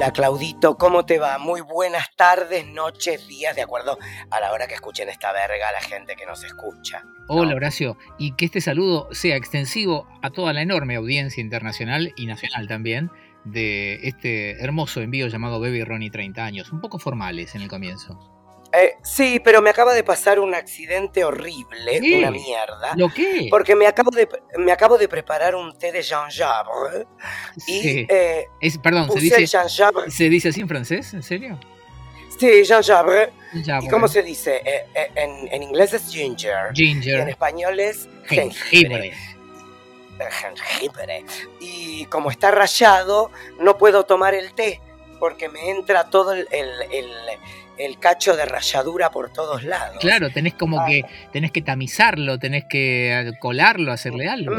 Hola Claudito, ¿cómo te va? Muy buenas tardes, noches, días, de acuerdo a la hora que escuchen esta verga la gente que nos escucha. Hola Horacio, y que este saludo sea extensivo a toda la enorme audiencia internacional y nacional también de este hermoso envío llamado Baby Ronnie 30 años, un poco formales en el comienzo. Eh, sí, pero me acaba de pasar un accidente horrible, una mierda. ¿Lo qué? Porque me acabo de, me acabo de preparar un té de Jean Jabre. Y, eh, es, perdón, ¿se dice, ¿se dice así en francés? ¿En serio? Sí, Jean Jabre. ¿Y cómo se dice? Eh, en, en, inglés es ginger. Ginger. Y en español es jengibre. Jengibre. Y como está rayado, no puedo tomar el té porque me entra todo el el cacho de ralladura por todos lados. Claro, tenés como que tenés que tamizarlo, tenés que eh, colarlo, hacerle algo.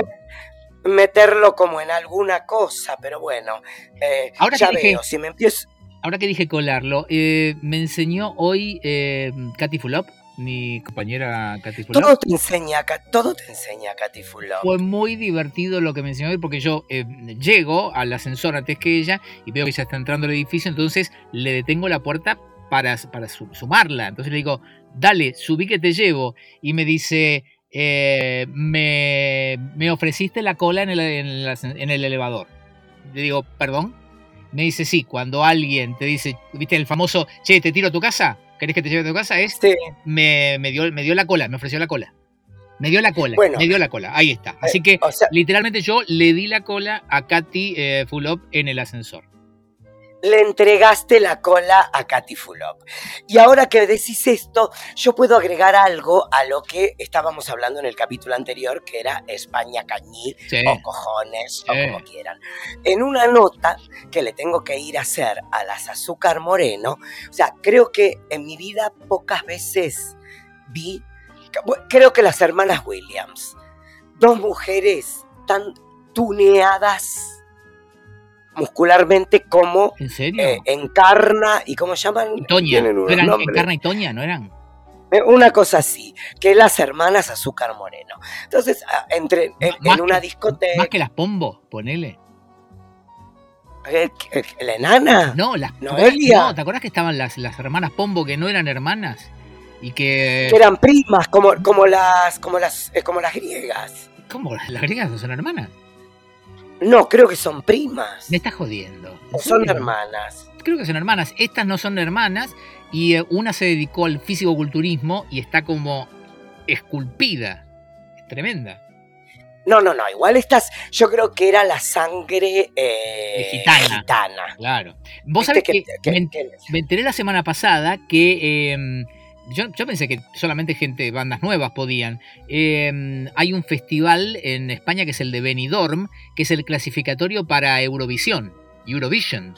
Meterlo como en alguna cosa, pero bueno, eh, ahora ya veo, si me empiezo... Ahora que dije colarlo, eh, me enseñó hoy eh, Katy Fulop, mi compañera Katy Fulop. Todo te enseña, todo te enseña Katy Fulop. Fue muy divertido lo que me enseñó hoy porque yo llego al ascensor antes que ella y veo que ella está entrando al edificio, entonces le detengo la puerta para, para sumarla. Entonces le digo, dale, subí que te llevo. Y me dice, eh, me, ofreciste la cola en el, en, el, elevador. Le digo, perdón. Me dice, sí, cuando alguien te dice, viste el famoso, che, te tiro a tu casa, ¿querés que te lleve a tu casa? Este me, me, dio, me dio la cola, me ofreció la cola. Me dio la cola, me dio la cola, ahí está. Así eh, que literalmente yo le di la cola a Katy eh, Fulop en el ascensor le entregaste la cola a Katy Fulop. Y ahora que decís esto, yo puedo agregar algo a lo que estábamos hablando en el capítulo anterior, que era España Cañí, o cojones, o como quieran. En una nota que le tengo que ir a hacer a las Azúcar Moreno, o sea, creo que en mi vida pocas veces vi, creo que las hermanas Williams, dos mujeres tan tuneadas muscularmente como ¿En serio? Eh, Encarna y cómo llaman Toña eran Encarna y Toña no eran eh, una cosa así que las hermanas Azúcar Moreno entonces ah, entre en, una discoteca más que las Pombo ponele eh, ¿La enana? No, las Noelia. No, ¿te acuerdas que estaban las, las hermanas Pombo que no eran hermanas? Y que... que eran primas, como, como las como las como las griegas. ¿Cómo? ¿Las griegas no son hermanas? No, creo que son primas. Me estás jodiendo. O son hermanas. Creo que son hermanas. Estas no son hermanas y eh, una se dedicó al físico-culturismo y está como esculpida. Es tremenda. No, no, no. Igual estas, yo creo que era la sangre eh, gitana. Claro. Vos sabés que, me, enteré la semana pasada que em, yo, pensé que solamente gente, bandas nuevas podían. Em, hay un festival en España que es el de Benidorm, que es el clasificatorio para Eurovisión. Eurovision.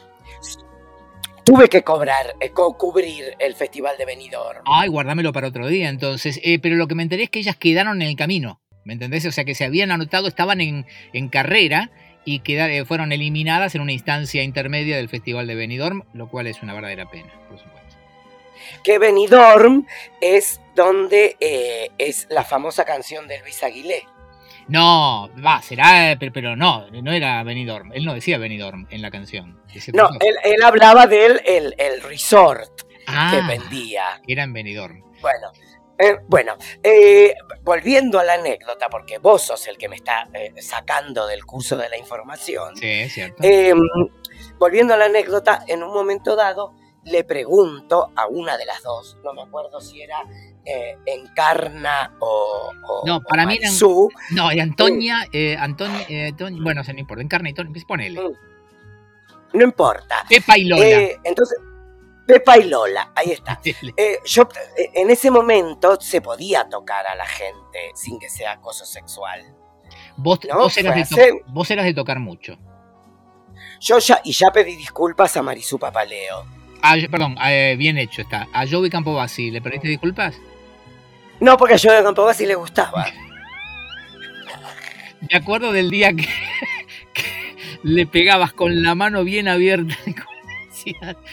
Tuve que cobrar, eh, cubrir el festival de Benidorm. Ay, guárdamelo para otro día entonces. Eh, pero lo que me enteré es que ellas quedaron en el camino. ¿Me entendés? O sea, que se habían anotado, estaban en, en carrera y quedaron, eh, fueron eliminadas en una instancia intermedia del festival de Benidorm, lo cual es una verdadera pena, por supuesto que Benidorm es donde eh, es la famosa canción de Luis Aguilé. No, va, será, pero, no, no era Benidorm. Él no decía Benidorm en la canción. No, él, hablaba del el, el resort que ah, vendía. Era en Benidorm. Bueno, eh, bueno, eh, volviendo a la anécdota, porque vos sos el que me está sacando del curso de la información. Sí, es cierto. Em, volviendo a la anécdota, en un momento dado, le pregunto a una de las dos, no me acuerdo si era eh, Encarna o, No, para mí eran, No, era Antonia, eh, Antonia, eh, bueno, no importa, Encarna y Tonia, pues ponele. Mm. No importa. Pepa y Lola. Eh, entonces, Pepa y Lola, ahí está. yo, en ese momento se podía tocar a la gente sin que sea acoso sexual. Vos, vos, eras, de vos eras de tocar mucho. Yo ya, y ya pedí disculpas a Marisú Papaleo perdón, eh, bien hecho está. A Joey Campobasi, ¿le pediste disculpas? No, porque a Joey Campobasi le gustaba. Me acuerdo del día que, le pegabas con la mano bien abierta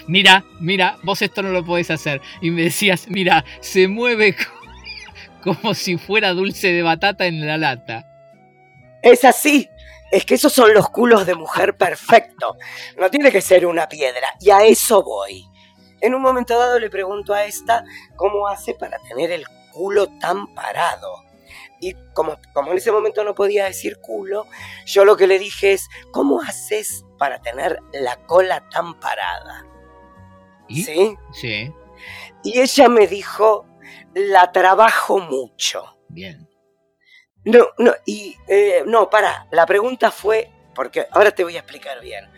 mira, mira, vos esto no lo podés hacer. Y me decías, mira, se mueve como si fuera dulce de batata en la lata. Es así, es que esos son los culos de mujer perfecto. No tiene que ser una piedra. Y a eso voy. En un momento dado le pregunto a esta cómo hace para tener el culo tan parado. Y como, como en ese momento no podía decir culo, yo lo que le dije es, ¿cómo haces para tener la cola tan parada? ¿Y? ¿Sí? Sí, Y ella me dijo, la trabajo mucho. bien. No, no, y eh, no, para, la pregunta fue, porque ahora te voy a explicar bien.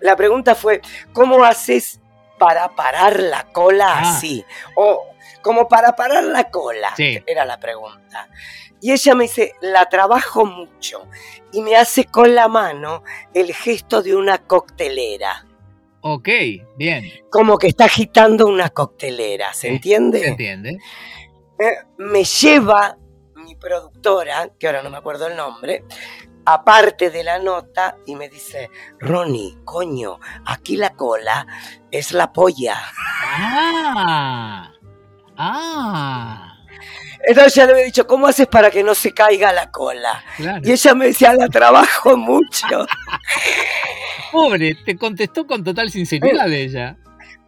La pregunta fue, ¿cómo haces para parar la cola Ah. así? O como para parar la cola, Sí. era la pregunta. Y ella me dice, la trabajo mucho. Y me hace con la mano el gesto de una coctelera. Ok, bien. Como que está agitando una coctelera, ¿se Sí, entiende? ¿Se entiende? Eh, me lleva mi productora, que ahora no me acuerdo el nombre, aparte de la nota y me dice, Ronnie, coño, aquí la cola es la polla. Ah, ah, Entonces ya le había dicho, ¿cómo haces para que no se caiga la cola? claro. Y ella me decía, la trabajo mucho. Pobre, te contestó con total sinceridad ella.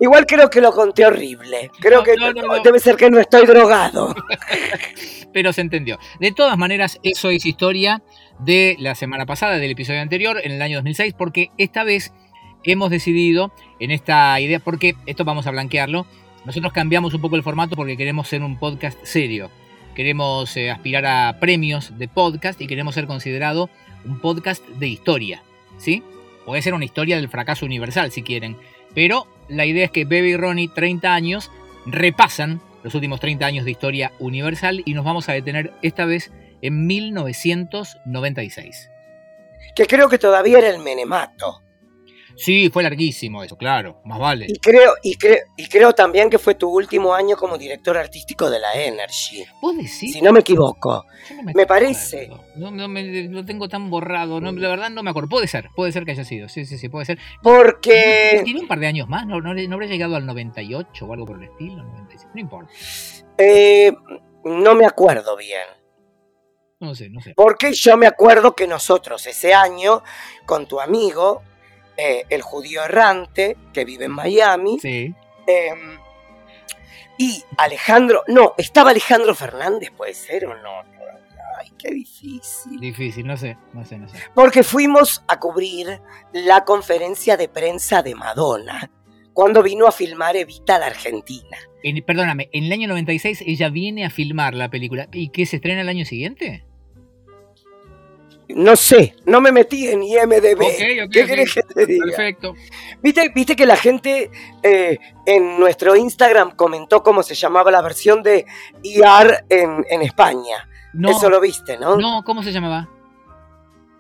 Igual creo que lo conté horrible. Creo No, que no, no, no. debe ser que no estoy drogado. pero se entendió. De todas maneras, eso es historia de la semana pasada, del episodio anterior, en el año 2006, porque esta vez hemos decidido en esta idea, porque esto vamos a blanquearlo, nosotros cambiamos un poco el formato porque queremos ser un podcast serio. Queremos eh, aspirar a premios de podcast y queremos ser considerado un podcast de historia, ¿sí? Puede ser una historia del fracaso universal si quieren, pero la idea es que Bebe y Ronnie, 30 años, repasan los últimos 30 años de historia universal y nos vamos a detener esta vez en 1996. Que creo que todavía era el menemato. Sí, fue larguísimo eso, claro, más vale. Y creo, y, creo, y creo también que fue tu último año como director artístico de la Energy. ¿Vos decís? Si no me equivoco. No me parece. No, no me, lo tengo tan borrado, no, la verdad no me acuerdo. Puede ser, puede ser que haya sido, sí, sí, sí, puede ser. Porque Tiene un par de años más, no, no, no llegado al 98 o algo por el estilo, 96, no importa. eh, no me acuerdo bien. No sé, no sé. Porque yo me acuerdo que nosotros ese año, con tu amigo, eh, el judío errante, que vive en Miami, Sí, eh, y Alejandro, no, estaba Alejandro Fernández, puede ser o no. Ay, qué difícil. difícil, no sé, no sé, no sé. Porque fuimos a cubrir la conferencia de prensa de Madonna, cuando vino a filmar Evita la Argentina. En- perdóname, en el año 96 ella viene a filmar la película. ¿Y qué se estrena el año siguiente? No sé, no me metí en IMDB. Ok, ok, ¿Qué querés que te diga? Perfecto. ¿Viste, viste que la gente eh, en nuestro Instagram comentó cómo se llamaba la versión de IR en, en España. No, Eso lo viste, ¿no? no, ¿cómo se llamaba?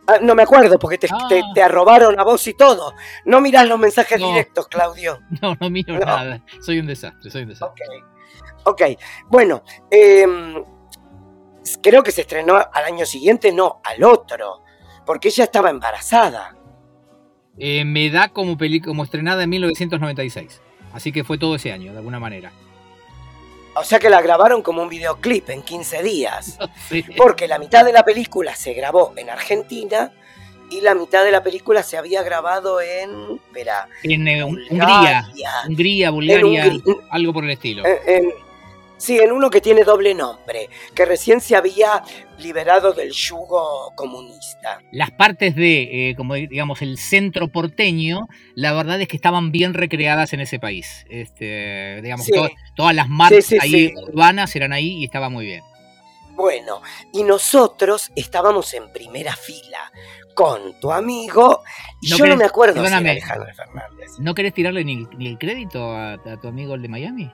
Ah, no me acuerdo porque te, Ah. te- te arrobaron a vos y todo. No mirás los mensajes No. directos, Claudio. No, no miro No. nada. Soy un desastre, soy un desastre. Ok. Bueno, em, creo que se estrenó al año siguiente, no, al otro. Porque ella estaba embarazada. Eh, me da como, peli como estrenada en 1996. Así que fue todo ese año, de alguna manera. O sea que la grabaron como un videoclip en 15 días. Porque la mitad de la película se grabó en Argentina y la mitad de la película se había grabado en. Espera. En eh, Un- Hungría, Bulgaria. Hungría, En Bulgaria, Hungría. algo por el estilo. En- en- sí, en uno que tiene doble nombre, que recién se había liberado del yugo comunista. Las partes de, eh, como digamos, el centro porteño, la verdad es que estaban bien recreadas en ese país. Este, digamos, Sí. todas las marcas Sí, sí, ahí urbanas eran ahí y estaba muy bien. Bueno, y nosotros estábamos en primera fila con tu amigo, y No yo no me acuerdo si era. Alejandro Fernández. ¿No querés tirarle ni, ni el crédito a, a tu amigo el de Miami?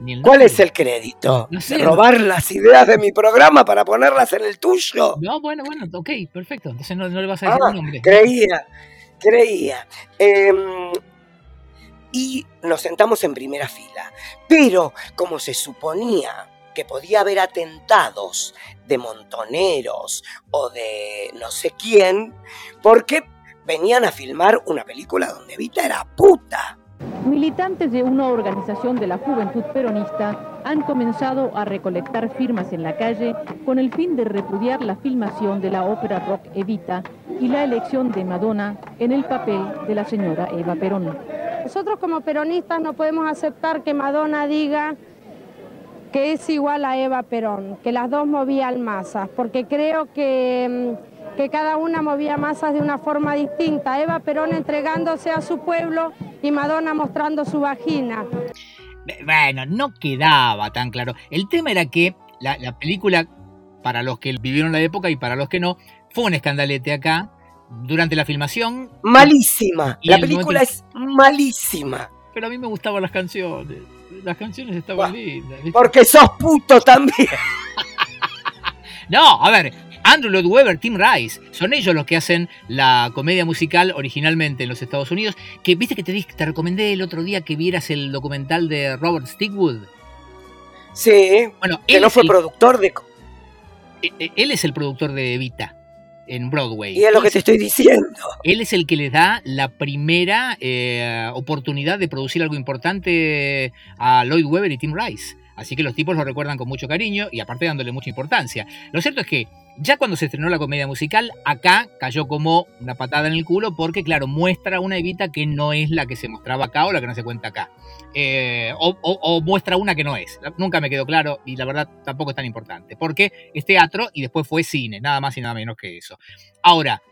Ni el ¿Cuál es el crédito? No sé. ¿Robar las ideas de mi programa para ponerlas en el tuyo? No, bueno, bueno, ok, perfecto. Entonces no, no le vas a decir Ah, el nombre. Creía, creía. Em, y nos sentamos en primera fila. Pero como se suponía que podía haber atentados de montoneros o de no sé quién, porque venían a filmar una película donde Vita era puta. Militantes de una organización de la juventud peronista han comenzado a recolectar firmas en la calle con el fin de repudiar la filmación de la ópera rock Evita y la elección de Madonna en el papel de la señora Eva Perón. Nosotros como peronistas no podemos aceptar que Madonna diga que es igual a Eva Perón, que las dos movían masas, porque creo que, mm, que cada una movía masas de una forma distinta. Eva Perón entregándose a su pueblo y Madonna mostrando su vagina. Bueno, no quedaba tan claro. El tema era que la, la película, para los que vivieron la época y para los que no, fue un escandalete acá durante la filmación. Malísima. La el película momento- es malísima. Pero a mí me gustaban las canciones. Las canciones estaban Buah, lindas. ¿viste? Porque sos puto también. No, a ver, Andrew Lloyd Webber, Tim Rice, son ellos los que hacen la comedia musical originalmente en los Estados Unidos. Que viste que te, recomendé el otro día que vieras el documental de Robert Stigwood. Sí, Bueno, que él, no fue el, productor de... eh, eh, él es el productor de Evita en Broadway. Y es lo que te estoy diciendo. Él es el que les da la primera eh, oportunidad de producir algo importante a Lloyd Webber y Tim Rice. Así que los tipos lo recuerdan con mucho cariño y aparte dándole mucha importancia. Lo cierto es que ya cuando se estrenó la comedia musical, acá cayó como una patada en el culo porque, claro, muestra una Evita que no es la que se mostraba acá o la que no se cuenta acá. Eh, o, o- muestra una que no es. Nunca me quedó claro y la verdad tampoco es tan importante. Porque es teatro y después fue cine, nada más y nada menos que eso. Ahora,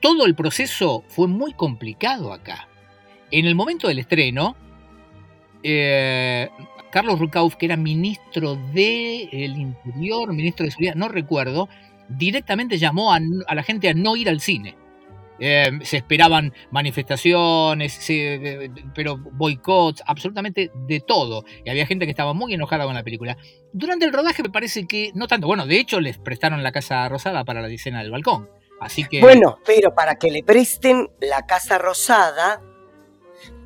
todo el proceso fue muy complicado acá. En el momento del estreno, eh, Carlos Rucauf, que era ministro del Interior, ministro de Seguridad, no recuerdo, directamente llamó a, a la gente a no ir al cine. Eh, se esperaban manifestaciones, se- eh, pero boicots, absolutamente de todo. Y había gente que estaba muy enojada con la película. Durante el rodaje me parece que no tanto. Bueno, de hecho les prestaron la Casa Rosada para la escena del balcón. Así que... Bueno, pero para que le presten la Casa Rosada,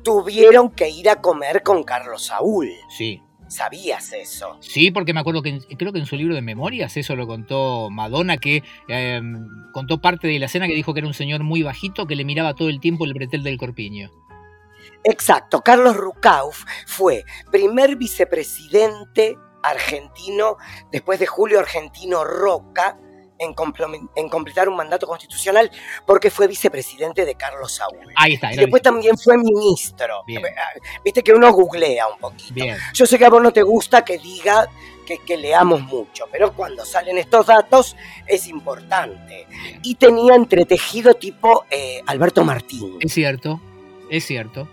tuvieron que ir a comer con Carlos Saúl. Sí, ¿Sabías eso? Sí, porque me acuerdo que en- creo que en su libro de memorias eso lo contó Madonna, que eh, contó parte de la escena que dijo que era un señor muy bajito que le miraba todo el tiempo el bretel del corpiño. Exacto, Carlos Rucauf fue primer vicepresidente argentino después de Julio Argentino Roca en, en completar un mandato constitucional porque fue vicepresidente de Carlos Saúl. Ahí está, Y después también fue ministro. Bien. Viste que uno googlea un poquito. Bien. Yo sé que a vos no te gusta que diga que, que leamos mucho, pero cuando salen estos datos es importante. Y tenía entretejido tipo eh, Alberto Martín. Es cierto, es cierto.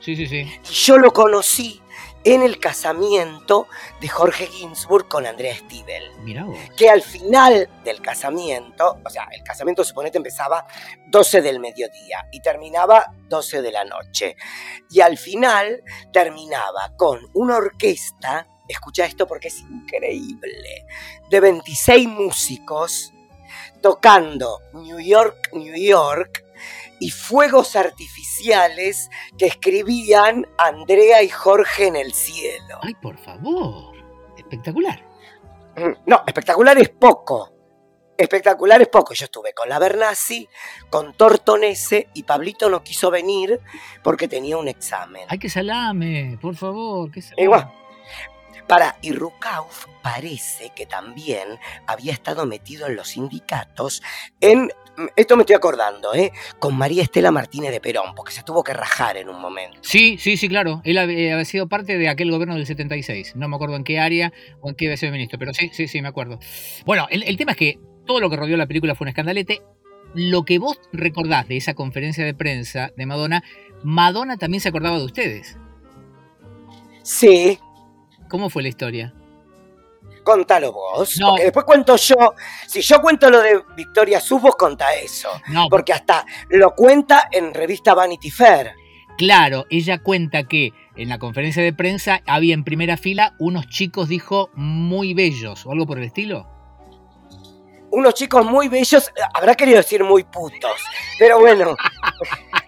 Sí, sí, sí. Y yo lo conocí en el casamiento de Jorge Ginsburg con Andrea Stiebel. Mirá. Que al final del casamiento, o sea, el casamiento suponete empezaba 12 del mediodía y terminaba 12 de la noche. Y al final terminaba con una orquesta, escucha esto porque es increíble, de 26 músicos tocando New York, New York y fuegos artificiales que escribían Andrea y Jorge en el cielo. Ay, por favor. Espectacular. Mm, No, espectacular es poco. Espectacular es poco. Yo estuve con la Bernasi, con Tortonese y Pablito no quiso venir porque tenía un examen. Ay, que salame, por favor. Que salame. Igual. Para, y Rukauf parece que también había estado metido en los sindicatos en, esto me estoy acordando, ¿eh? con María Estela Martínez de Perón, porque se tuvo que rajar en un momento. Sí, sí, sí, claro. Él había había sido parte de aquel gobierno del 76. No me acuerdo en qué área o en qué había sido ministro, pero sí, sí, sí, me acuerdo. Bueno, el, el tema es que todo lo que rodeó la película fue un escandalete. Lo que vos recordás de esa conferencia de prensa de Madonna, Madonna también se acordaba de ustedes. Sí, ¿Cómo fue la historia? contalo vos, No. porque después cuento yo. Si yo cuento lo de Victoria Sus, vos contá eso. No, Porque hasta lo cuenta en revista Vanity Fair. claro, ella cuenta que en la conferencia de prensa había en primera fila unos chicos, dijo, muy bellos o algo por el estilo. Unos chicos muy bellos, habrá querido decir muy putos, pero bueno,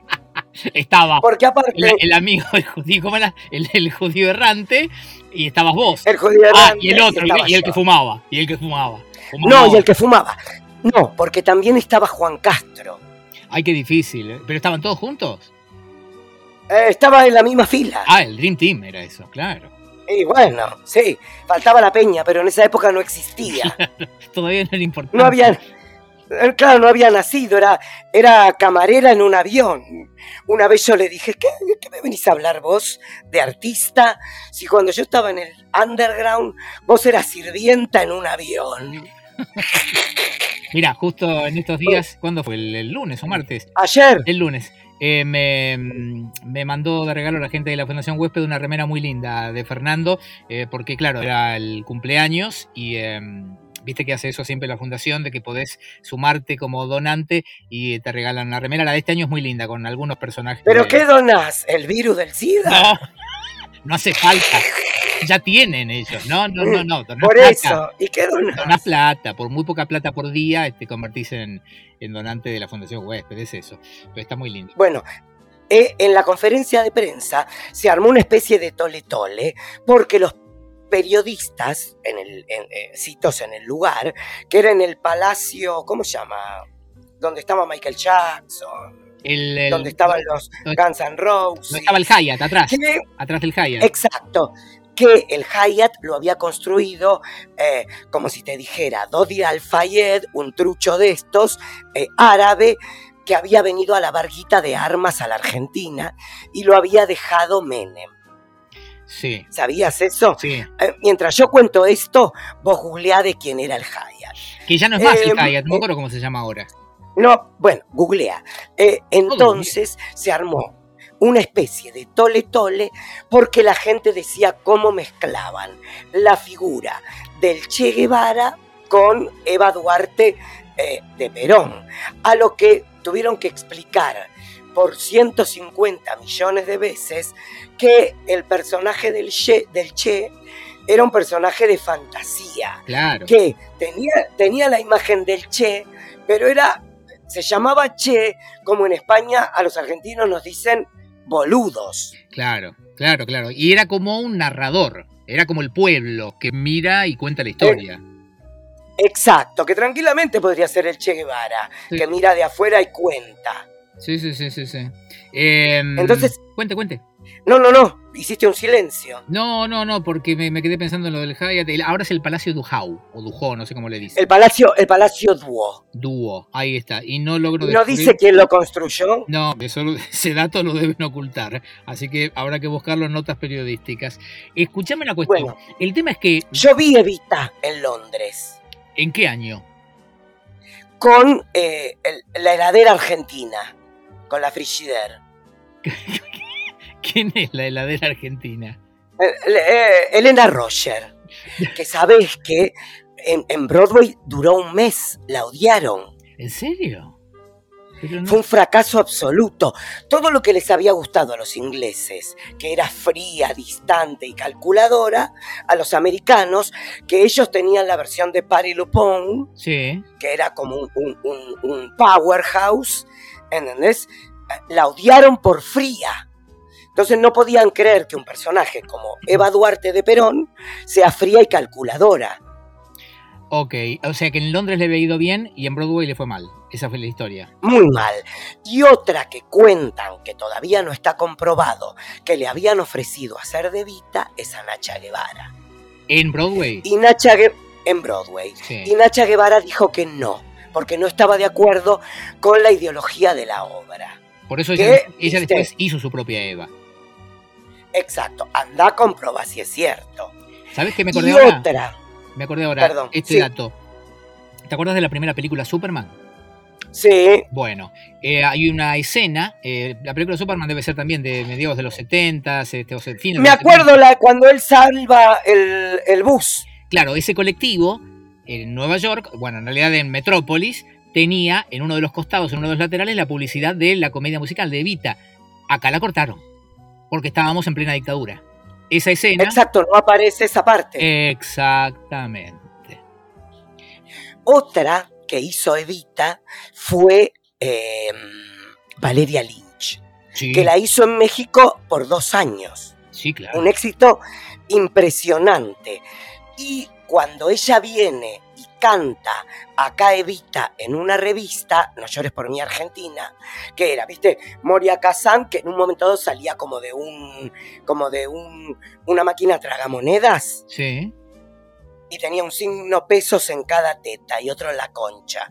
Estaba porque aparte el, el amigo, el judío, ¿cómo era? El, el judío errante y estabas vos. el judío Ah, errante y el otro, y el que fumaba, y el que fumaba. Fumaba. No, y el que fumaba. No, porque también estaba Juan Castro. Ay, qué difícil, ¿eh? ¿Pero estaban todos juntos? Eh, estaba en la misma fila. Ah, el Dream Team era eso, claro. Y bueno, sí, faltaba la peña, pero en esa época no existía. Todavía no le importaba. No había, claro, no había nacido, era, era camarera en un avión. Una vez yo le dije, ¿qué, ¿qué me venís a hablar vos de artista? Si cuando yo estaba en el underground, vos eras sirvienta en un avión. Mira, justo en estos días, ¿cuándo fue? ¿El, el lunes o martes? Ayer. El lunes. Eh, me, me, mandó de regalo la gente de la Fundación Huésped una remera muy linda de Fernando, eh, porque claro, era el cumpleaños y eh, viste que hace eso siempre la Fundación, de que podés sumarte como donante y te regalan una remera. La de este año es muy linda, con algunos personajes. ¿Pero de- qué donás? ¿El virus del SIDA? No, no hace falta. Ya tienen ellos. No, no, no, no. donás Por plata. eso. ¿Y qué donás? Donás plata, por muy poca plata por día, te convertís en, en donante de la Fundación Huésped, es eso. Pero está muy lindo. Bueno, eh, en la conferencia de prensa se armó una especie de tole-tole porque los periodistas, en el, en, eh, citos en el lugar, que era en el palacio, ¿cómo se llama? Donde estaba Michael Jackson, El, el- donde estaban los Guns N' Roses. donde estaba el Hyatt, atrás. que- Atrás del Hyatt. Exacto. Que el Hyatt lo había construido, eh, como si te dijera, Dodi Al-Fayed, un trucho de estos, eh, árabe, que había venido a la barquita de armas a la Argentina y lo había dejado Menem. Sí, ¿Sabías eso? sí. Eh, mientras yo cuento esto, vos googleá de quién era el Hyatt. Que ya no es más Eh, el Hyatt, no me eh, acuerdo cómo se llama ahora. No, bueno, googlea. Eh, entonces se armó una especie de tole tole porque la gente decía cómo mezclaban la figura del Che Guevara con Eva Duarte eh, de Perón, a lo que tuvieron que explicar por 150 millones de veces que el personaje del Che, del che era un personaje de fantasía Claro. que tenía, tenía la imagen del Che, pero era, se llamaba Che, como en España a los argentinos nos dicen boludos. Claro, claro, claro. Y era como un narrador. Era como el pueblo que mira y cuenta la historia. Exacto, que tranquilamente podría ser el Che Guevara, Sí. que mira de afuera y cuenta. Sí, sí, sí, sí, sí. Em, Entonces- Cuente, cuente. No, no, no, hiciste un silencio. No, no, no, porque me, me quedé pensando en lo del. El- Ahora es el Palacio Dujau, o Dujó, no sé cómo le dice. El Palacio, el Palacio Duo. Dúo, ahí está. Y no logro ¿No descubrir- dice quién lo construyó? No, eso, ese dato lo deben ocultar. Así que habrá que buscarlo en notas periodísticas. Escúchame una cuestión. Bueno. El tema es que, Yo vi Evita en Londres ¿en qué año? con eh, el- la heladera argentina, con la Frigidaire. ¿Quién es la heladera argentina? Eh, eh, Elena Roger, que sabes que en, en Broadway duró un mes, la odiaron. ¿En serio? No- Fue un fracaso absoluto. Todo lo que les había gustado a los ingleses, que era fría, distante y calculadora, a los americanos, que ellos tenían la versión de Patty Lupone, Sí, que era como un- un powerhouse, ¿entendés? La odiaron por fría. Entonces no podían creer que un personaje como Eva Duarte de Perón sea fría y calculadora. ok. O sea que en Londres le había ido bien y en Broadway le fue mal. Esa fue la historia. Muy mal. Y otra que cuentan, que todavía no está comprobado, que le habían ofrecido hacer de Vita, es a Nacha Guevara. ¿En Broadway? Y Nacha en Broadway. Sí. Y Nacha Guevara dijo que no, porque no estaba de acuerdo con la ideología de la obra. Por eso ¿Qué ella, después hizo su propia Eva. Exacto, anda a comprobar si es cierto. ¿Sabes qué me acordé y ahora? otra, Me acordé ahora. Perdón, este sí. dato. ¿Te acuerdas de la primera película Superman? sí, Bueno, eh, hay una escena, eh, la película Superman debe ser también de mediados de los 70, este, o sea, de me acuerdo 70. la, cuando él salva el, el bus. Claro, ese colectivo en Nueva York, bueno, en realidad en Metrópolis, tenía en uno de los costados, en uno de los laterales, la publicidad de la comedia musical de Evita. Acá la cortaron, porque estábamos en plena dictadura. Esa escena... Exacto, no aparece esa parte. Exactamente. Otra que hizo Evita fue eh, Valeria Lynch, Sí, que la hizo en México por dos años. sí, claro. Un éxito impresionante. Y cuando ella viene y canta acá Evita en una revista, No llores por mi Argentina, que era, viste, Moria Kazan, que en un momento dado salía como de un, como de un, una máquina tragamonedas. Sí. Y tenía un signo pesos en cada teta y otro en la concha.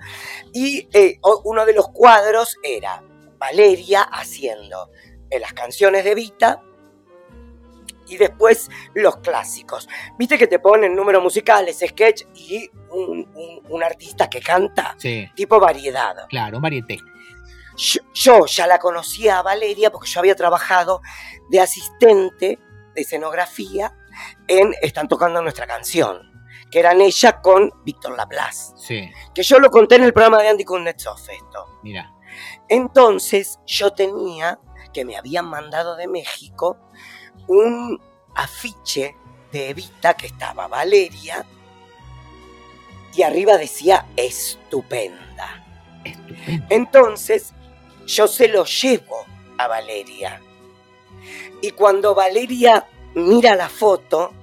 Y eh, uno de los cuadros era Valeria haciendo eh, las canciones de Evita y después los clásicos. Viste que te ponen números musicales, sketch y un, un- un artista que canta, Sí. tipo variedad. Claro, un varieté. Yo, yo ya la conocía a Valeria porque yo había trabajado de asistente de escenografía en Están tocando nuestra canción, que eran ella con Víctor Laplace, Sí. que yo lo conté en el programa de Andy Kuznetsov esto. Mira. Entonces yo tenía, que me habían mandado de México, un afiche de Evita que estaba Valeria y arriba decía estupenda. Entonces yo se lo llevo a Valeria. Y cuando Valeria mira la foto,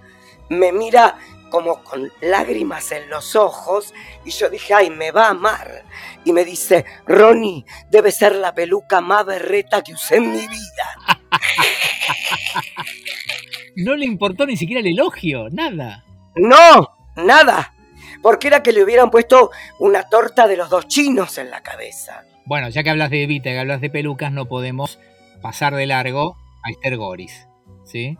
me mira como con lágrimas en los ojos y yo dije, ay, me va a amar. Y me dice, Ronnie, debe ser la peluca más berreta que usé en mi vida. No le importó ni siquiera el elogio, nada. No, nada. Porque era que le hubieran puesto una torta de los dos chinos en la cabeza. Bueno, ya que hablas de Evita, que hablas de pelucas, no podemos pasar de largo a Esther Goris. ¿Sí?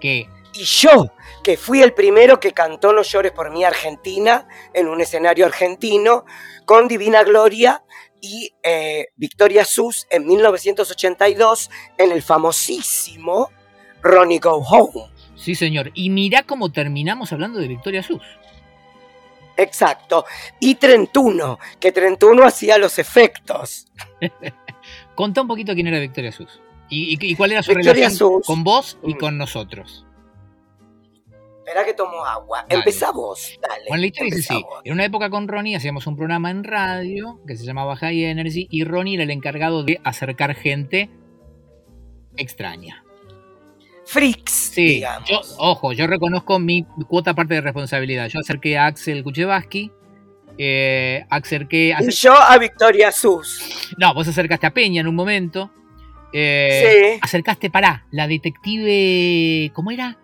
Que Y yo, que fui el primero que cantó No llores por mí Argentina en un escenario argentino con Divina Gloria y eh, Victoria Sus en 1982 en el famosísimo Ronnie Go Home. Sí, señor. Y mirá cómo terminamos hablando de Victoria Sus. Exacto. Y Trentuno, que Trentuno hacía los efectos. Contá un poquito quién era Victoria Sus. Y, y- y cuál era su Victoria relación Sus. con vos y Mm. con nosotros. Espera que tomo agua. Dale. Empezá vos, dale. Bueno, la historia dice empezá así. En una época con Ronnie hacíamos un programa en radio que se llamaba High Energy y Ronnie era el encargado de acercar gente extraña. Freaks, Sí, digamos. yo, ojo, yo reconozco mi cuota parte de responsabilidad. Yo acerqué a Axel Kuchevaski, eh, acerqué... Y acer- yo a Victoria Sus. no, vos acercaste a Peña en un momento. eh, Sí. Acercaste, pará, la detective... ¿Cómo era?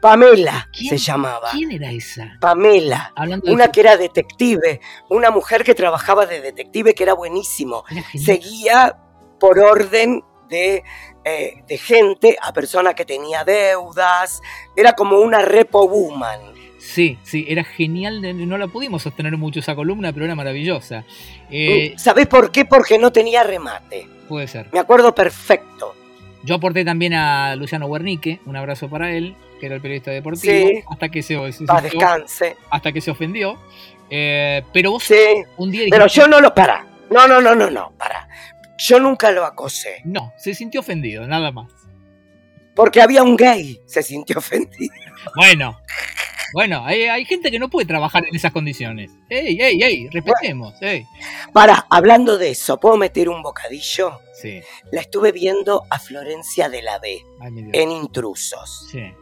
Pamela ¿Quién? se llamaba. ¿Quién era esa? Pamela. Hablando de... Una que era detective, una mujer que trabajaba de detective que era buenísimo. Era. Seguía por orden de, eh, de gente a persona que tenía deudas. Era como una repo woman. Sí, sí, era genial. No la pudimos sostener mucho esa columna, pero era maravillosa. Eh, ¿Sabés por qué? Porque no tenía remate. puede ser. Me acuerdo perfecto. Yo aporté también a Luciano Guernique, un abrazo para él, que era el periodista deportivo, Sí. hasta que se, se- descanse. hasta que se ofendió. Eh, pero vos Sí. un día Pero dijiste- yo no lo. Para. No, no, no, no, no. Para. Yo nunca lo acosé. No, se sintió ofendido, nada más. Porque había un gay. Se sintió ofendido. Bueno, bueno, hay, hay gente que no puede trabajar en esas condiciones. ¡Ey, ey, ey! Respetemos, ey. Para, hablando de eso, ¿puedo meter un bocadillo? Sí, La estuve viendo a Florencia de la B ay, en Intrusos. Sí.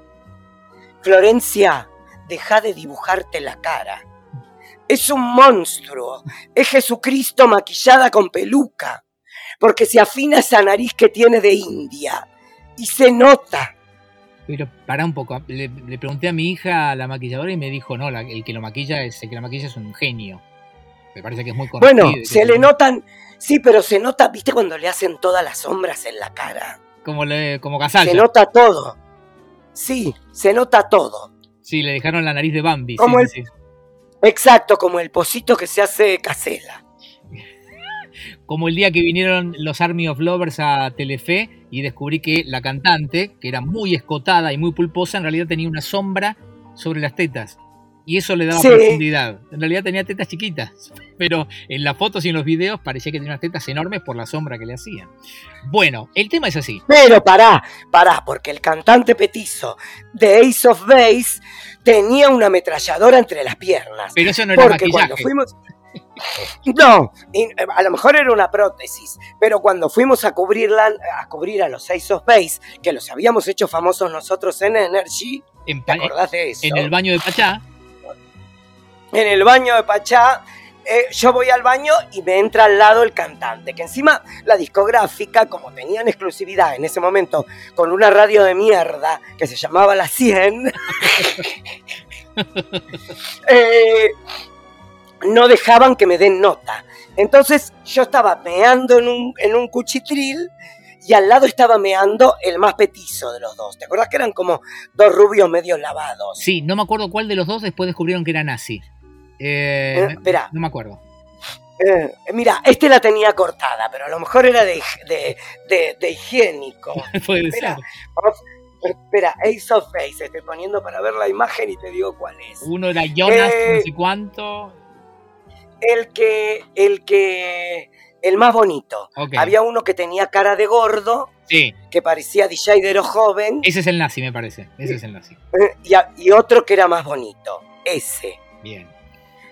Florencia, deja de dibujarte la cara. Es un monstruo. Es Jesucristo maquillada con peluca. Porque se afina esa nariz que tiene de India. Y se nota. Pero pará un poco. Le, le pregunté a mi hija, a la maquilladora, y me dijo, no, la- el que lo maquilla es, el que la maquilla es un genio. Me parece que es muy conocido. Bueno, se le notan. Sí, pero se nota, ¿viste cuando le hacen todas las sombras en la cara? Como, le, como Casalla. Se nota todo. Sí, se nota todo. Sí, le dejaron la nariz de Bambi. sí, Como el- sí. Exacto, como el pocito que se hace casela. Como el día que vinieron los Army of Lovers a Telefe y descubrí que la cantante, que era muy escotada y muy pulposa, en realidad tenía una sombra sobre las tetas. Y eso le daba Sí. profundidad. En realidad tenía tetas chiquitas, pero en las fotos y en los videos parecía que tenía unas tetas enormes por la sombra que le hacían. Bueno, el tema es así. Pero pará, pará, porque el cantante petizo de Ace of Base tenía una ametralladora entre las piernas. Pero eso no era Porque cuando fuimos. No, y, eh, a lo mejor era una prótesis, pero cuando fuimos a cubrirla, a cubrir a los Ace of Base, que los habíamos hecho famosos nosotros en Energy, En, ¿te acordás de eso? en el baño de Pachá, en el baño de Pachá, eh, yo voy al baño y me entra al lado el cantante, que encima la discográfica, como tenían exclusividad en ese momento con una radio de mierda que se llamaba La 100, eh, no dejaban que me den nota. Entonces yo estaba meando en un, en un cuchitril y al lado estaba meando el más petizo de los dos. ¿Te acuerdas que eran como dos rubios medio lavados? Sí, no me acuerdo cuál de los dos después descubrieron que era nazi. Eh, Eh, espera. No me acuerdo. Eh, mira, este la tenía cortada, pero a lo mejor era de, de, de- de higiénico. Puede Espera, ser. vamos- espera, Ace of Face, estoy poniendo para ver la imagen y te digo cuál es. Uno era Jonas, Eh, no sé cuánto. El que, el que, el más bonito. Había uno que tenía cara de gordo, Sí, que parecía DJ de joven, ese es el nazi, me parece. Ese es el nazi. eh, y, a- y otro que era más bonito. Ese. Bien.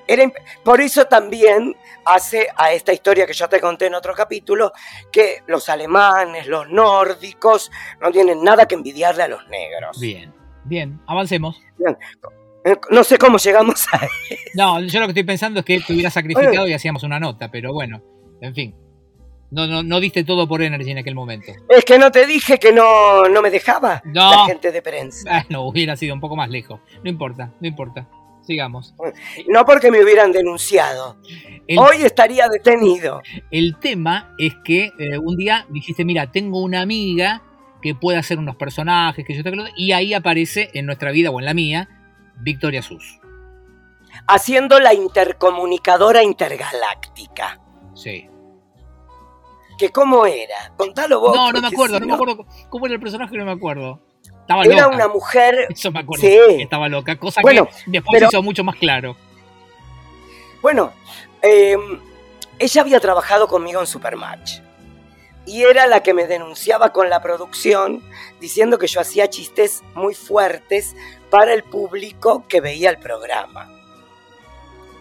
Era por eso también hace a esta historia que ya te conté en otro capítulo, que los alemanes, los nórdicos, no tienen nada que envidiarle a los negros. Bien. Bien. Avancemos. Eh, No sé cómo llegamos a... No, yo lo que estoy pensando es que te hubieras sacrificado y hacíamos una nota, pero bueno, en fin. No, no, no diste todo por Energy en aquel momento. Es que no te dije que no, no me dejaba No. la gente de prensa. Ah, no, hubiera sido un poco más lejos. No importa, no importa. Sigamos. No porque me hubieran denunciado. El, Hoy estaría detenido. el tema es que eh, un día dijiste, mira, tengo una amiga que puede hacer unos personajes, que yo te y ahí aparece en nuestra vida o en la mía, Victoria Sus. Haciendo la intercomunicadora intergaláctica. Sí. Que cómo era. Contalo vos. No, no me acuerdo, si no me acuerdo cómo era el personaje, no me acuerdo. Estaba Era loca. una mujer Eso me acuerdo. Sí. que Estaba loca, cosa Bueno, que después pero- hizo mucho más claro. Bueno, eh, ella había trabajado conmigo en Supermatch. Y era la que me denunciaba con la producción diciendo que yo hacía chistes muy fuertes para el público que veía el programa.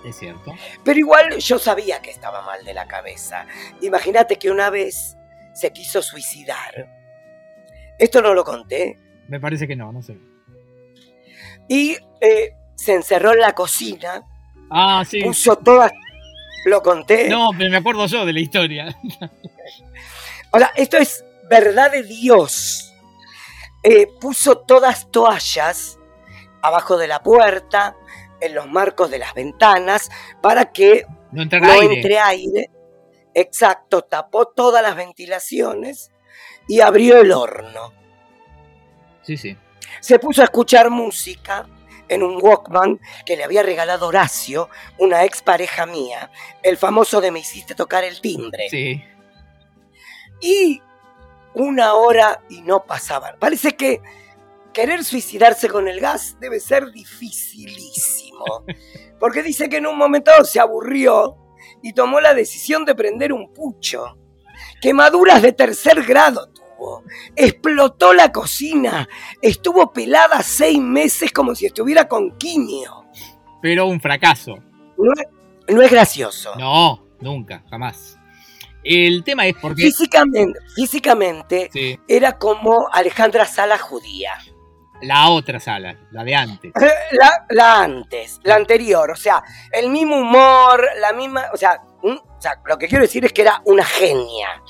Es cierto. Pero igual yo sabía que estaba mal de la cabeza. Imagínate que una vez se quiso suicidar. Esto no lo conté. Me parece que no, no sé. Y eh, se encerró en la cocina, Ah, sí. puso todas... Lo conté. No, pero me acuerdo yo de la historia. Sea, esto es verdad de Dios. Eh, puso todas toallas abajo de la puerta, en los marcos de las ventanas, para que No no aire. entre aire. Exacto, tapó todas las ventilaciones y abrió el horno. Sí, sí. Se puso a escuchar música en un Walkman que le había regalado Horacio, una ex pareja mía, el famoso de Me hiciste tocar el timbre. Sí. Y una hora y no pasaban. Parece que querer suicidarse con el gas debe ser dificilísimo. Porque dice que en un momento se aburrió y tomó la decisión de prender un pucho. Quemaduras de tercer grado tuvo. Explotó la cocina. Estuvo pelada seis meses como si estuviera con quimio. Pero un fracaso. No es, no es gracioso. No, nunca, jamás. El tema es porque. Físicamente, físicamente Sí, era como Alejandra Sala judía. la otra sala, la de antes. La, la antes, la anterior, o sea, el mismo humor, la misma, o sea, un- o sea, lo que quiero decir es que era una genia.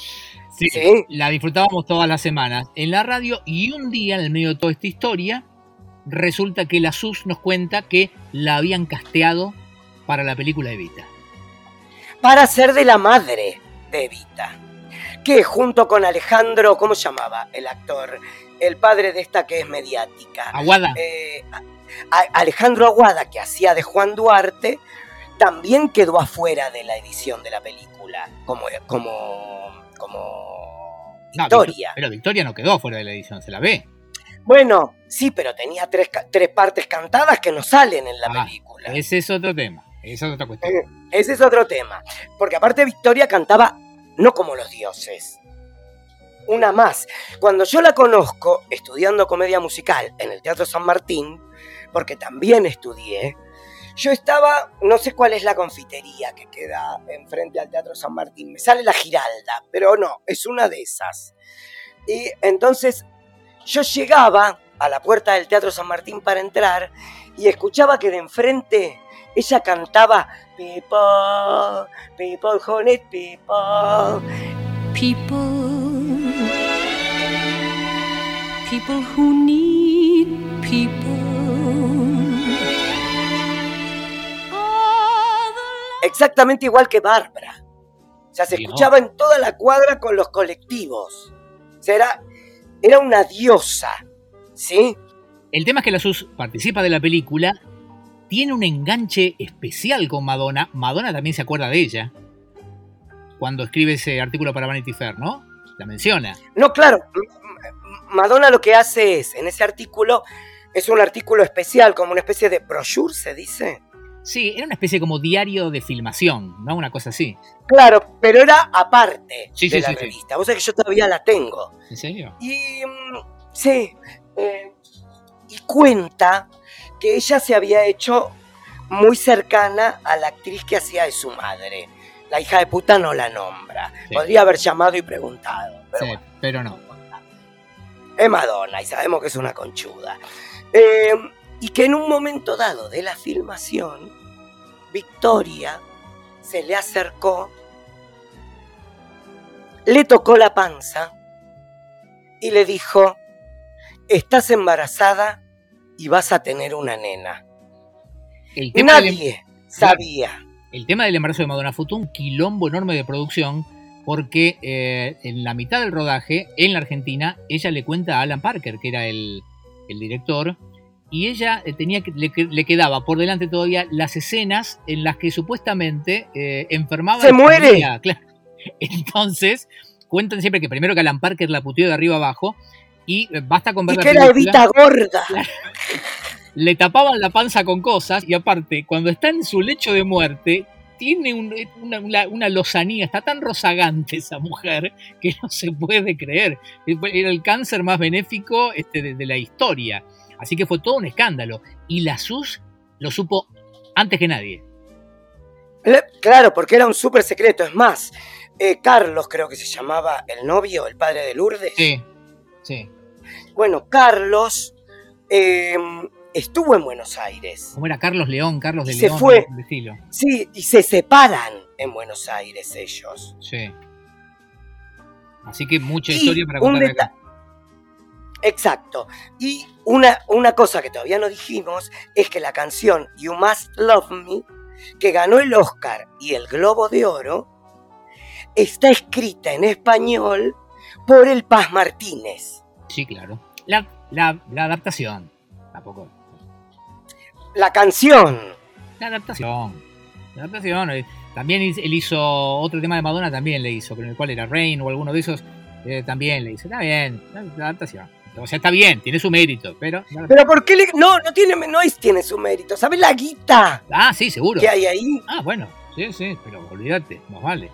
Sí, Sí. La disfrutábamos todas las semanas en la radio y un día, en el medio de toda esta historia, resulta que la SUS nos cuenta que la habían casteado para la película Evita. Para ser de la madre de Evita. Que junto con Alejandro, ¿cómo se llamaba el actor? El padre de esta que es mediática. Aguada. Eh, Alejandro Aguada, que hacía de Juan Duarte, también quedó afuera de la edición de la película. Como, como, como No, Victoria. Pero Victoria no quedó fuera de la edición, se la ve. Bueno, sí, pero tenía tres, tres partes cantadas que no salen en la Ah, película. Ese es otro tema. Esa es otra cuestión. Ese es otro tema. Porque aparte Victoria cantaba no como los dioses. Una más. Cuando yo la conozco estudiando comedia musical en el Teatro San Martín, porque también estudié, yo estaba, no sé cuál es la confitería que queda enfrente al Teatro San Martín, me sale la Giralda, pero no, es una de esas. Y entonces yo llegaba a la puerta del Teatro San Martín para entrar y escuchaba que de enfrente ella cantaba People, people who need people. People, people who need people. Exactamente igual que Bárbara. O sea, se escuchaba en toda la cuadra con los colectivos. O sea, era, era una diosa. ¿Sí? El tema es que la SUS participa de la película, tiene un enganche especial con Madonna. Madonna también se acuerda de ella cuando escribe ese artículo para Vanity Fair, ¿no? La menciona. No, claro. Madonna lo que hace es, en ese artículo, es un artículo especial, como una especie de brochure, se dice. Sí, era una especie como diario de filmación, ¿no? Una cosa así. Claro, pero era aparte Sí, de sí, la sí, sí. revista. Vos sabés que yo todavía la tengo. ¿En serio? Y mm, sí, eh, y cuenta que ella se había hecho muy cercana a la actriz que hacía de su madre. La hija de puta no la nombra. Sí. Podría haber llamado y preguntado. Pero Sí, bueno, pero no. es Madonna y sabemos que es una conchuda. Eh, y que en un momento dado de la filmación, Victoria se le acercó, le tocó la panza y le dijo, estás embarazada y vas a tener una nena. El tema, del, Nadie sabía. el tema del embarazo de Madonna fue un quilombo enorme de producción porque eh, en la mitad del rodaje, en la Argentina, ella le cuenta a Alan Parker, que era el, el director, y ella eh, tenía que, le, le quedaba por delante todavía las escenas en las que supuestamente eh, enfermaba. ¡Se muere! claro. Entonces, cuentan siempre que primero que Alan Parker la puteó de arriba abajo y eh, basta con ver Y la que era película, Evita gorda. le tapaban la panza con cosas y aparte, cuando está en su lecho de muerte, tiene un- una, una- una lozanía, está tan rozagante esa mujer que no se puede creer. Era el cáncer más benéfico este, de, de la historia. Así que fue todo un escándalo. Y la SUS lo supo antes que nadie. Claro, porque era un súper secreto. Es más, eh, Carlos creo que se llamaba el novio, el padre de Lourdes. Sí, sí. Bueno, Carlos eh, estuvo en Buenos Aires. Como era Carlos León, Carlos de Y se León, fue. estilo. Sí, y se separan en Buenos Aires ellos. Sí. Así que mucha Y historia para contar acá. Exacto. Y una, una cosa que todavía no dijimos es que la canción You Must Love Me, que ganó el Oscar y el Globo de Oro, está escrita en español por el Paz Martínez. Sí, claro. La, la, la adaptación. Tampoco. La canción. La adaptación. La adaptación. eh, También él hizo otro tema de Madonna, también le hizo, pero en el cual era Rain o alguno de esos, eh, también le hizo. Está bien, la, la adaptación. O sea, está bien, tiene su mérito, pero... Pero ¿por qué le.? No, no tiene, no es, tiene su mérito. ¿Sabes la guita Ah, sí, seguro. que hay ahí? Ah, bueno, sí, sí, pero olvídate, más vale.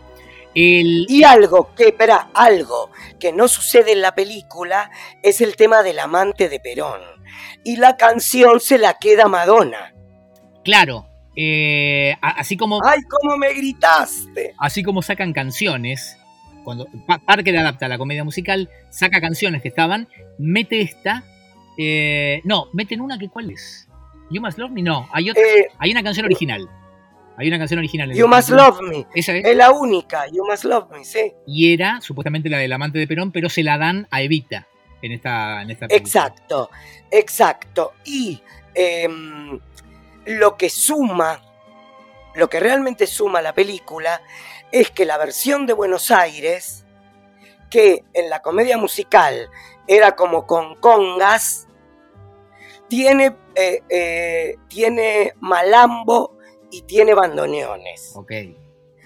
El, Y algo que, espera, algo que no sucede en la película es el tema del amante de Perón. Y la canción se la queda Madonna. claro, eh, así como ¡Ay, cómo me gritaste! así como sacan canciones, cuando Pa- Parker adapta la comedia musical, saca canciones que estaban, mete esta, eh, no, meten una que cuál es. You Must Love Me, no, hay otra, Eh, hay una canción original, hay una canción original. en you Must Love Me. Esa es, Es la única, You Must Love Me, sí. y era supuestamente la del amante de Perón, pero se la dan a Evita en esta, en esta película. Exacto, exacto. Y em, lo que suma, lo que realmente suma la película, es que la versión de Buenos Aires, que en la comedia musical era como con congas, tiene, eh, eh, tiene malambo y tiene bandoneones. Ok.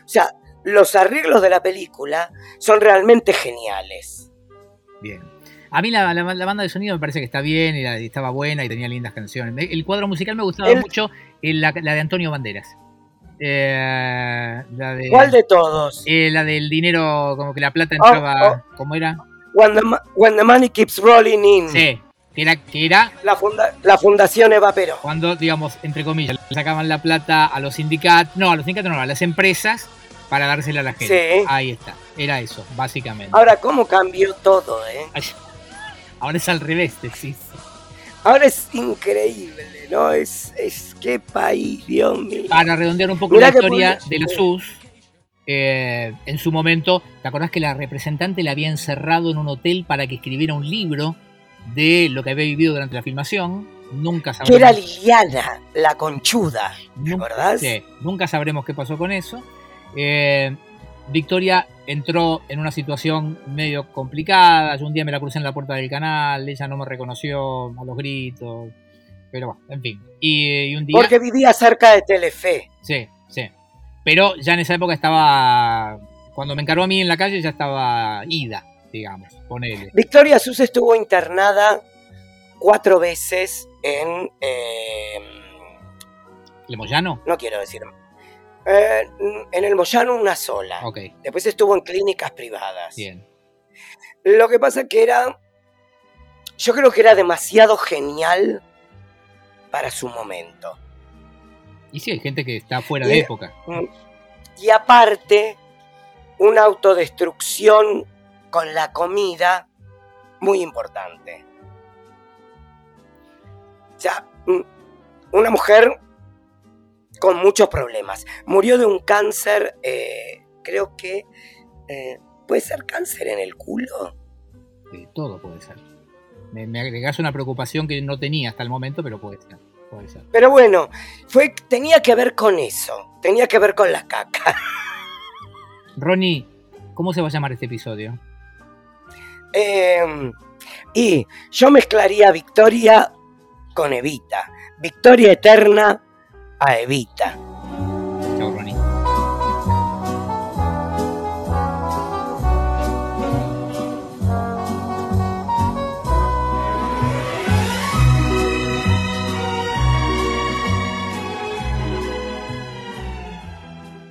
O sea, los arreglos de la película son realmente geniales. Bien. A mí la, la- la banda de sonido me parece que está bien y, la- y estaba buena y tenía lindas canciones. El cuadro musical me gustaba El- mucho, eh, la, de Antonio Banderas. Eh, la de, ¿Cuál de todos? eh, la del dinero, como que la plata Oh, entraba. ¿Cómo era? When the, when the money keeps rolling in. Sí, que era, que era La, funda- la Fundación Eva Perón. cuando, digamos, entre comillas, le sacaban la plata a los sindicatos, no, a los sindicatos no, a las empresas para dársela a la gente. Sí. Ahí está, era eso, básicamente. Ahora, ¿cómo cambió todo, eh? Ahora es al revés, decís. Ahora es increíble, ¿no? Es, es qué país, Dios mío. Para redondear un poco Mirá la historia de la SUS, eh, en su momento, ¿te acordás que la representante la había encerrado en un hotel para que escribiera un libro de lo que había vivido durante la filmación? Nunca Que sabremos. era Liliana, la conchuda, ¿te Nun- acordás? Sí, nunca sabremos qué pasó con eso. Eh, Victoria entró en una situación medio complicada. Yo un día me la crucé en la puerta del canal, ella no me reconoció a los gritos. Pero bueno, en fin. Y, y un día. Porque vivía cerca de Telefe. Sí, sí. Pero ya en esa época estaba. Cuando me encaró a mí en la calle ya estaba ida, digamos. Ponele. Victoria Sus estuvo internada cuatro veces en... eh, ¿El Moyano? no quiero decir... eh, en el Moyano una sola. Ok, Después estuvo en clínicas privadas. bien. Lo que pasa que era... Yo creo que era demasiado genial para su momento. Y sí, hay gente que está fuera de época. Y aparte, una autodestrucción con la comida muy importante. O sea, una mujer con muchos problemas. Murió de un cáncer, eh, creo que... eh, ¿Puede ser cáncer en el culo? Sí, todo puede ser. Me, me agregás una preocupación que no tenía hasta el momento, pero puede ser. Puede ser. Pero bueno, fue, tenía que ver con eso. Tenía que ver con la caca. Ronnie, ¿cómo se va a llamar este episodio? Eh, y yo mezclaría Victoria con Evita. Victoria eterna a Evita.